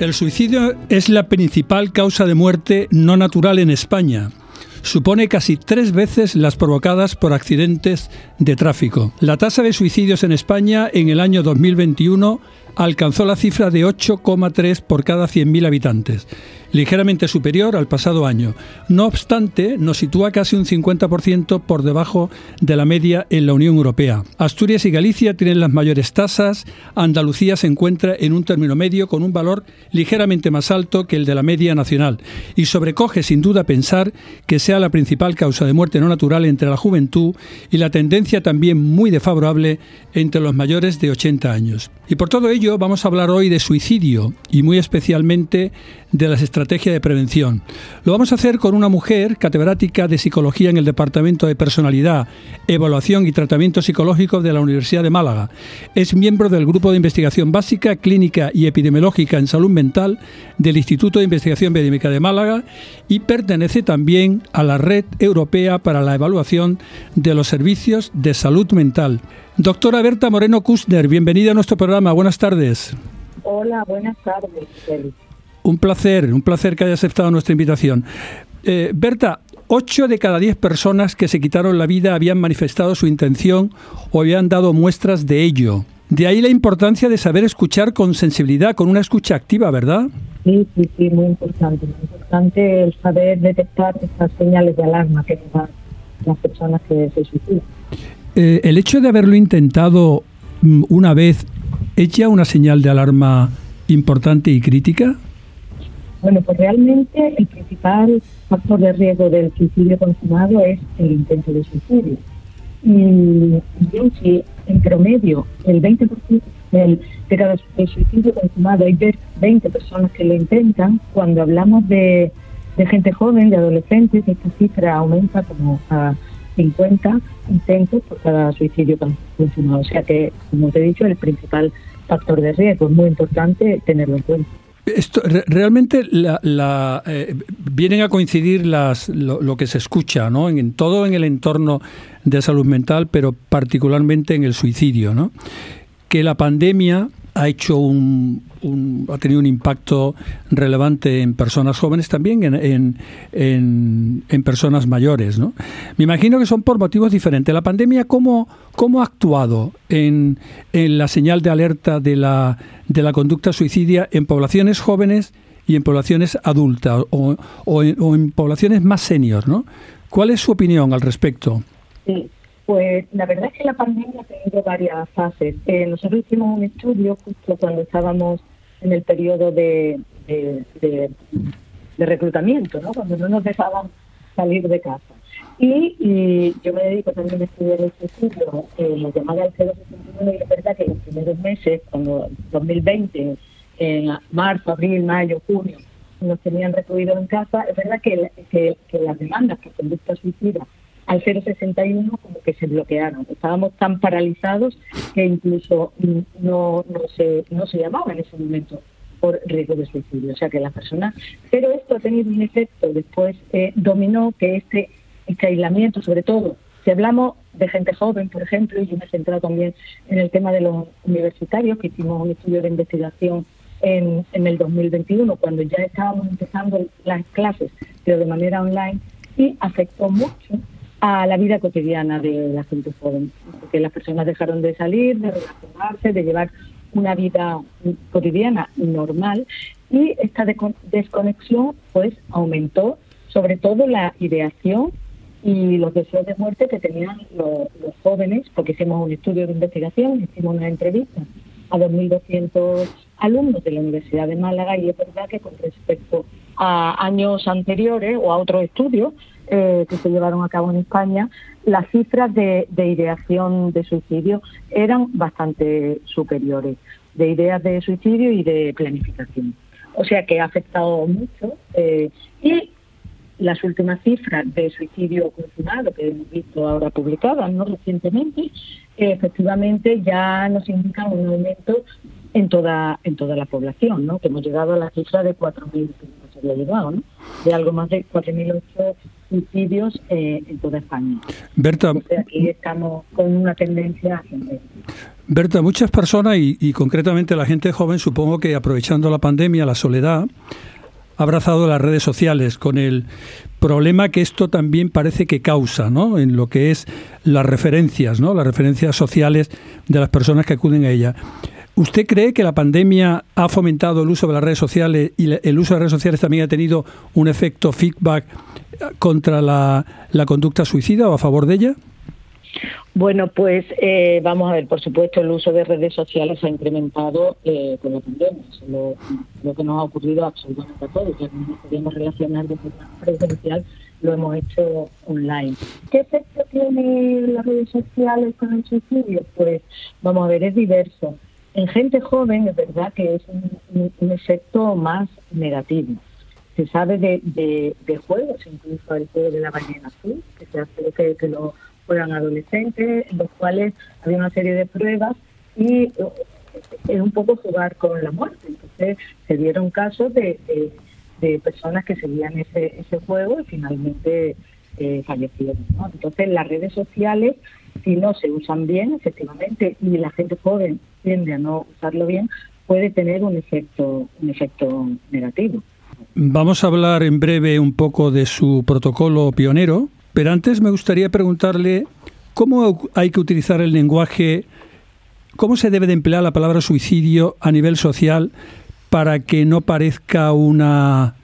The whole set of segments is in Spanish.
El suicidio es la principal causa de muerte no natural en España. Supone casi tres veces las provocadas por accidentes de tráfico. La tasa de suicidios en España en el año 2021 alcanzó la cifra de 8,3 por cada 100.000 habitantes ligeramente superior al pasado año. No obstante, nos sitúa casi un 50% por debajo de la media en la Unión Europea. Asturias y Galicia tienen las mayores tasas, Andalucía se encuentra en un término medio con un valor ligeramente más alto que el de la media nacional y sobrecoge sin duda pensar que sea la principal causa de muerte no natural entre la juventud y la tendencia también muy desfavorable entre los mayores de 80 años. Y por todo ello vamos a hablar hoy de suicidio y muy especialmente de las estrategias de prevención. Lo vamos a hacer con una mujer catedrática de psicología en el Departamento de Personalidad, Evaluación y Tratamiento Psicológico de la Universidad de Málaga. Es miembro del Grupo de Investigación Básica, Clínica y Epidemiológica en Salud Mental del Instituto de Investigación Biomédica de Málaga y pertenece también a la Red Europea para la Evaluación de los Servicios de Salud Mental. Doctora Berta Moreno Kusner, bienvenida a nuestro programa. Buenas tardes. Hola, buenas tardes. Un placer, un placer que haya aceptado nuestra invitación. Eh, Berta, 8 de cada 10 personas que se quitaron la vida habían manifestado su intención o habían dado muestras de ello. De ahí la importancia de saber escuchar con sensibilidad, con una escucha activa, ¿verdad? Sí, sí, sí, muy importante. Muy importante el saber detectar estas señales de alarma que dan las personas que se suicidan. Eh, el hecho de haberlo intentado mm, una vez, ¿es ya una señal de alarma importante y crítica? Bueno, pues realmente el principal factor de riesgo del suicidio consumado es el intento de suicidio. Y si en promedio el 20% del, de suicidio consumado hay 20 personas que lo intentan, cuando hablamos de, de gente joven, de adolescentes, esta cifra aumenta como a 50 intentos por cada suicidio consumado. O sea que, como te he dicho, el principal factor de riesgo es muy importante tenerlo en cuenta. Esto, realmente la, eh, vienen a coincidir las, lo, que se escucha, ¿no? En, todo en el entorno de salud mental, pero particularmente en el suicidio, ¿no? Que la pandemia ha hecho un, ha tenido un impacto relevante en personas jóvenes, también en, en, en, personas mayores. ¿no? Me imagino que son por motivos diferentes. ¿La pandemia cómo, cómo ha actuado en, en la señal de alerta de la, de la conducta suicidia en poblaciones jóvenes y en poblaciones adultas o, o, en, poblaciones más senior? ¿no? ¿Cuál es su opinión al respecto? Sí. Pues la verdad es que la pandemia ha tenido varias fases. Eh, nosotros hicimos un estudio justo cuando estábamos en el periodo de, de, reclutamiento, ¿no? cuando no nos dejaban salir de casa. Y, yo me dedico también a estudiar este estudio, eh, llamada al 061, y es verdad que los primeros meses, cuando 2020, en marzo, abril, mayo, junio, nos tenían recluidos en casa, es verdad que, que, que las demandas por conducta suicida al 061 como que se bloquearon. Estábamos tan paralizados que incluso no, no, se, no se llamaba en ese momento por riesgo de suicidio. O sea que las personas... Pero esto ha tenido un efecto después, eh, dominó que este, este aislamiento, sobre todo, si hablamos de gente joven, por ejemplo, y yo me he centrado también en el tema de los universitarios, que hicimos un estudio de investigación en, en el 2021, cuando ya estábamos empezando las clases, pero de manera online, y afectó mucho a la vida cotidiana de la gente joven, porque las personas dejaron de salir, de relacionarse, de llevar una vida cotidiana normal y esta desconexión pues aumentó sobre todo la ideación y los deseos de muerte que tenían los, jóvenes, porque hicimos un estudio de investigación, hicimos una entrevista a 2.200 alumnos de la Universidad de Málaga y es verdad que con respecto a años anteriores o a otros estudios, eh, que se llevaron a cabo en España, las cifras de, ideación de suicidio eran bastante superiores, de ideas de suicidio y de planificación. O sea que ha afectado mucho eh, y las últimas cifras de suicidio consumado que hemos visto ahora publicadas no recientemente, efectivamente ya nos indican un aumento en toda en toda la población, ¿no? que hemos llegado a la cifra de 4.000 se había llevado, ¿no? De algo más de 4.008 suicidios eh, en toda España. Berta, aquí estamos con una tendencia ascendente. Berta, muchas personas y, concretamente la gente joven, supongo que aprovechando la pandemia, la soledad, ha abrazado las redes sociales con el problema que esto también parece que causa, ¿no? En lo que es las referencias, ¿no? Las referencias sociales de las personas que acuden a ella. ¿Usted cree que la pandemia ha fomentado el uso de las redes sociales y el uso de las redes sociales también ha tenido un efecto feedback contra la, conducta suicida o a favor de ella? Bueno, pues eh, vamos a ver, por supuesto, el uso de redes sociales ha incrementado eh, con la pandemia. Lo, lo, que nos ha ocurrido absolutamente a todos. Ya que nos podíamos relacionar de forma presencial, lo hemos hecho online. ¿Qué efecto tienen las redes sociales con el suicidio? Pues vamos a ver, es diverso. En gente joven es verdad que es un, efecto más negativo. Se sabe de, juegos, incluso el juego de la ballena azul, que se hace que, que lo juegan adolescentes, en los cuales había una serie de pruebas y eh, es un poco jugar con la muerte. Entonces se dieron casos de, personas que seguían ese, ese juego y finalmente eh, fallecieron. Entonces las redes sociales si no se usan bien, efectivamente, y la gente joven tiende a no usarlo bien, puede tener un efecto, un efecto negativo. Vamos a hablar en breve un poco de su protocolo pionero, pero antes me gustaría preguntarle cómo hay que utilizar el lenguaje, cómo se debe de emplear la palabra suicidio a nivel social para que no parezca una,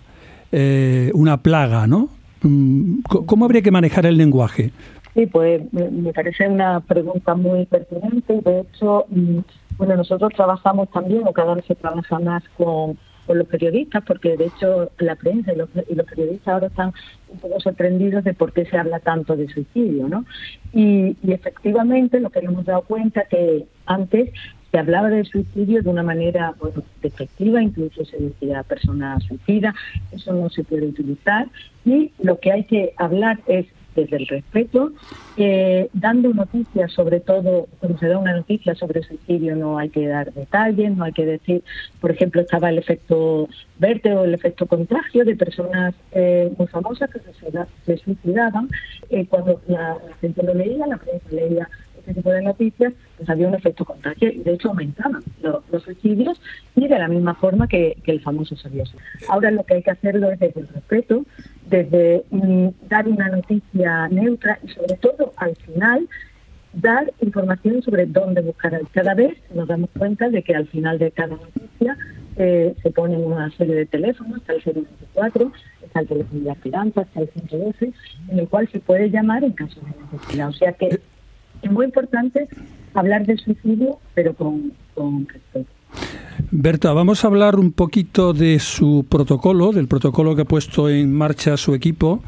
eh, una plaga, ¿no? Mm, ¿Cómo habría que manejar el lenguaje? Sí, pues me parece una pregunta muy pertinente. De hecho, mm, bueno, nosotros trabajamos también, o cada vez se trabaja más con, los periodistas, porque de hecho la prensa y los, periodistas ahora están un poco sorprendidos de por qué se habla tanto de suicidio, ¿no? Y, efectivamente lo que hemos dado cuenta que antes se hablaba del suicidio de una manera bueno, despectiva, incluso se decía persona suicida, eso no se puede utilizar y lo que hay que hablar es desde el respeto, eh, dando noticias, sobre todo cuando se da una noticia sobre suicidio no hay que dar detalles, no hay que decir, por ejemplo, estaba el efecto verde o el efecto contagio de personas eh, muy famosas que se, suicidaban. Eh, cuando la, gente lo leía, la prensa leía este tipo de noticias, pues había un efecto contagio y de hecho aumentaban los, suicidios y de la misma forma que, el famoso sabía Ahora lo que hay que hacerlo es desde el respeto, desde mm, dar una noticia neutra y sobre todo al final dar información sobre dónde buscar. Cada vez nos damos cuenta de que al final de cada noticia eh, se pone una serie de teléfonos, está el 024, está el teléfono de aspiranza, está el 112, en el cual se puede llamar en caso de necesidad. O sea que muy importante hablar del suicidio, pero con, con respeto. Berta, vamos a hablar un poquito de su protocolo, del protocolo que ha puesto en marcha su equipo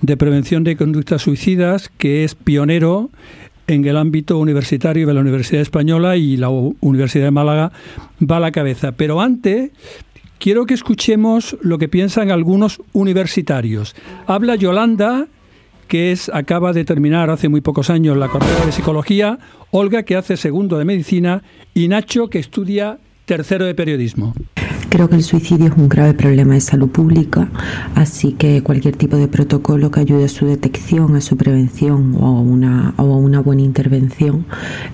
de prevención de conductas suicidas, que es pionero en el ámbito universitario de la Universidad Española y la Universidad de Málaga va a la cabeza. Pero antes, quiero que escuchemos lo que piensan algunos universitarios. Habla Yolanda, que es, acaba de terminar hace muy pocos años la carrera de psicología, Olga, que hace segundo de medicina, y Nacho, que estudia tercero de periodismo. Creo que el suicidio es un grave problema de salud pública, así que cualquier tipo de protocolo que ayude a su detección, a su prevención o a una, o a una buena intervención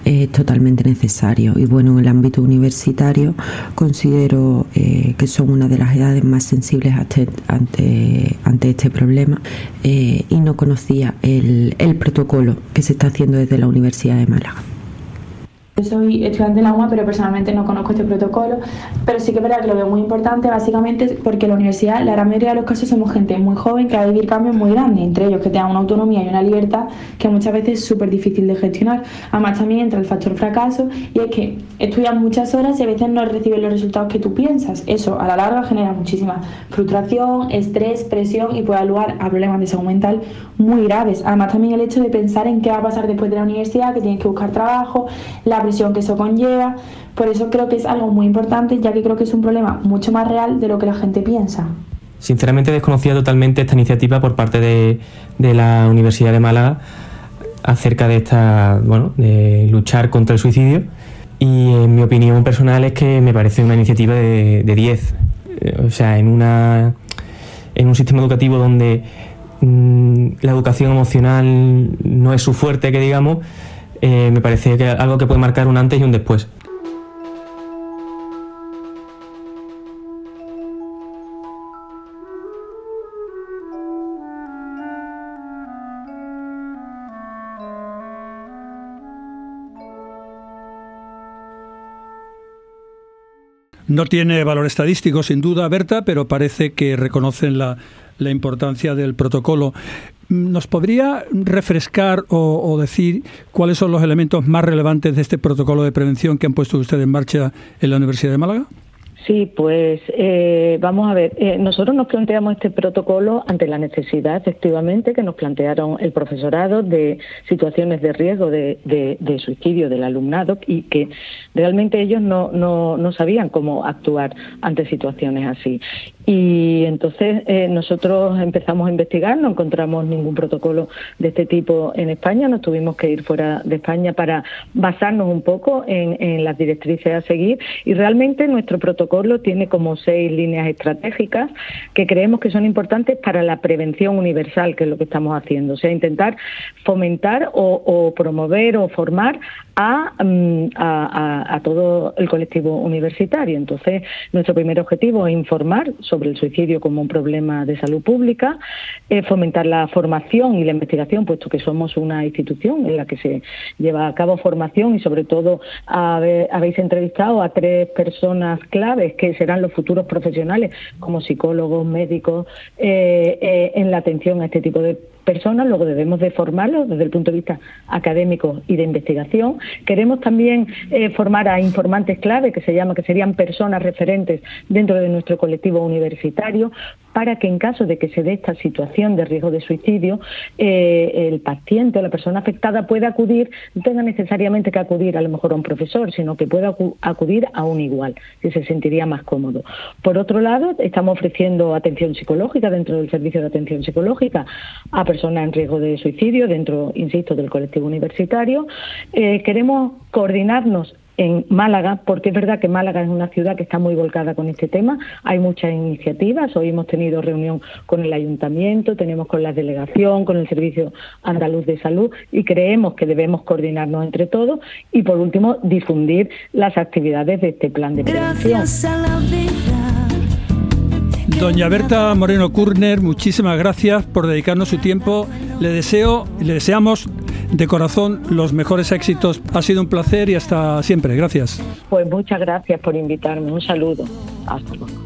es totalmente necesario. Y bueno, en el ámbito universitario considero eh, que son una de las edades más sensibles ante, ante, este problema eh, y no conocía el, el protocolo que se está haciendo desde la Universidad de Málaga. Yo soy estudiante en la UMA, pero personalmente no conozco este protocolo, pero sí que es verdad que lo veo muy importante, básicamente porque la universidad, la gran mayoría de los casos somos gente muy joven que va a vivir cambios muy grandes, entre ellos que tengan una autonomía y una libertad que muchas veces es súper difícil de gestionar. Además también entra el factor fracaso y es que estudias muchas horas y a veces no recibes los resultados que tú piensas. Eso a la larga genera muchísima frustración, estrés, presión y puede dar a problemas de salud mental muy graves. Además también el hecho de pensar en qué va a pasar después de la universidad, que tienes que buscar trabajo, la que eso conlleva. Por eso creo que es algo muy importante, ya que creo que es un problema mucho más real de lo que la gente piensa. Sinceramente desconocía totalmente esta iniciativa por parte de, la Universidad de Málaga acerca de esta, bueno, de luchar contra el suicidio. Y en mi opinión personal es que me parece una iniciativa de, 10. O sea, en una en un sistema educativo donde mm, la educación emocional no es su fuerte, que digamos, eh, me parece que algo que puede marcar un antes y un después. No tiene valor estadístico, sin duda, Berta, pero parece que reconocen la, importancia del protocolo. ¿Nos podría refrescar o, decir cuáles son los elementos más relevantes de este protocolo de prevención que han puesto ustedes en marcha en la Universidad de Málaga? Sí, pues eh, vamos a ver, eh, nosotros nos planteamos este protocolo ante la necesidad, efectivamente, que nos plantearon el profesorado de situaciones de riesgo de, suicidio del alumnado y que realmente ellos no, no, no, sabían cómo actuar ante situaciones así. Y entonces eh, nosotros empezamos a investigar, no encontramos ningún protocolo de este tipo en España, nos tuvimos que ir fuera de España para basarnos un poco en, en las directrices a seguir y realmente nuestro protocolo tiene como seis líneas estratégicas que creemos que son importantes para la prevención universal, que es lo que estamos haciendo. O sea, intentar fomentar o, promover o formar mm, a, todo el colectivo universitario. Entonces, nuestro primer objetivo es informar sobre el suicidio como un problema de salud pública, fomentar la formación y la investigación, puesto que somos una institución en la que se lleva a cabo formación y sobre todo habéis entrevistado a tres personas clave que serán los futuros profesionales como psicólogos, médicos, eh, eh, en la atención a este tipo de personas, luego debemos de formarlos desde el punto de vista académico y de investigación. Queremos también eh, formar a informantes clave, que se llama, que serían personas referentes dentro de nuestro colectivo universitario, para que en caso de que se dé esta situación de riesgo de suicidio, el paciente o la persona afectada pueda acudir, no tenga necesariamente que acudir a lo mejor a un profesor, sino que pueda acudir a un igual, que se más cómodo. Por otro lado, estamos ofreciendo atención psicológica dentro del servicio de atención psicológica a personas en riesgo de suicidio dentro, insisto, del colectivo universitario. Eh, queremos coordinarnos en Málaga, porque es verdad que Málaga es una ciudad que está muy volcada con este tema. Hay muchas iniciativas. Hoy hemos tenido reunión con el ayuntamiento, tenemos con la delegación, con el Servicio Andaluz de Salud y creemos que debemos coordinarnos entre todos y, por último, difundir las actividades de este plan de prevención. Doña Berta Moreno Kurner, muchísimas gracias por dedicarnos su tiempo. Le deseo, le deseamos de corazón los mejores éxitos. Ha sido un placer y hasta siempre. Gracias. Pues muchas gracias por invitarme. Un saludo. Hasta luego.